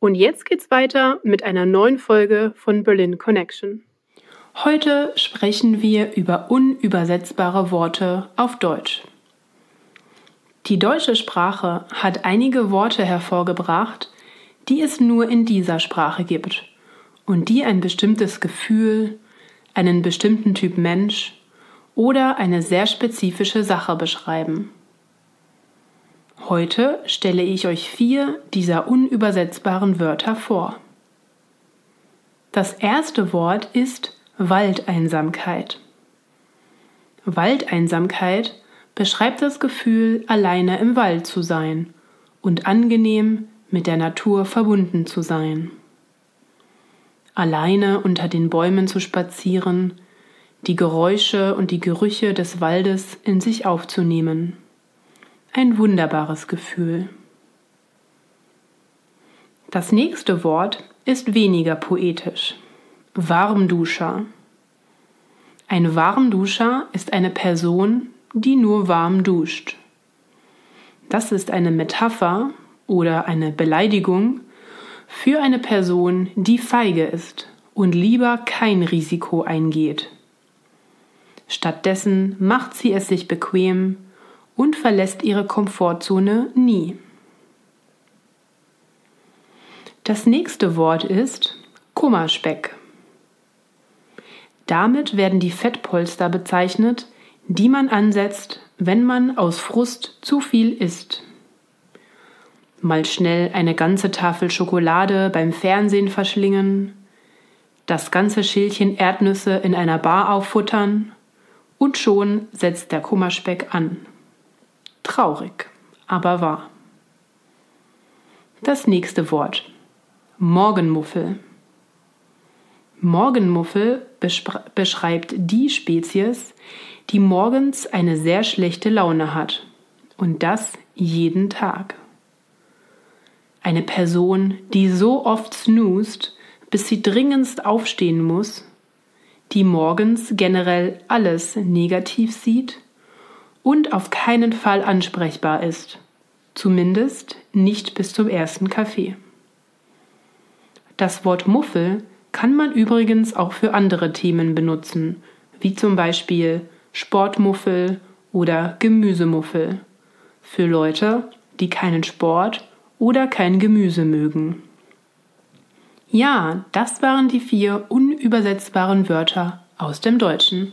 Und jetzt geht's weiter mit einer neuen Folge von Berlin Connection. Heute sprechen wir über unübersetzbare Worte auf Deutsch. Die deutsche Sprache hat einige Worte hervorgebracht, die es nur in dieser Sprache gibt und die ein bestimmtes Gefühl, einen bestimmten Typ Mensch oder eine sehr spezifische Sache beschreiben. Heute stelle ich euch vier dieser unübersetzbaren Wörter vor. Das erste Wort ist Waldeinsamkeit. Waldeinsamkeit beschreibt das Gefühl, alleine im Wald zu sein und angenehm mit der Natur verbunden zu sein alleine unter den Bäumen zu spazieren, die Geräusche und die Gerüche des Waldes in sich aufzunehmen. Ein wunderbares Gefühl. Das nächste Wort ist weniger poetisch. Warmduscher. Ein Warmduscher ist eine Person, die nur warm duscht. Das ist eine Metapher oder eine Beleidigung für eine Person, die feige ist und lieber kein Risiko eingeht. Stattdessen macht sie es sich bequem und verlässt ihre Komfortzone nie. Das nächste Wort ist Kummerspeck. Damit werden die Fettpolster bezeichnet, die man ansetzt, wenn man aus Frust zu viel isst mal schnell eine ganze Tafel Schokolade beim Fernsehen verschlingen, das ganze Schälchen Erdnüsse in einer Bar auffuttern und schon setzt der Kummerspeck an. Traurig, aber wahr. Das nächste Wort. Morgenmuffel. Morgenmuffel beschreibt die Spezies, die morgens eine sehr schlechte Laune hat. Und das jeden Tag. Eine Person, die so oft snoost, bis sie dringendst aufstehen muss, die morgens generell alles negativ sieht und auf keinen Fall ansprechbar ist, zumindest nicht bis zum ersten Kaffee. Das Wort Muffel kann man übrigens auch für andere Themen benutzen, wie zum Beispiel Sportmuffel oder Gemüsemuffel, für Leute, die keinen Sport oder kein Gemüse mögen. Ja, das waren die vier unübersetzbaren Wörter aus dem Deutschen.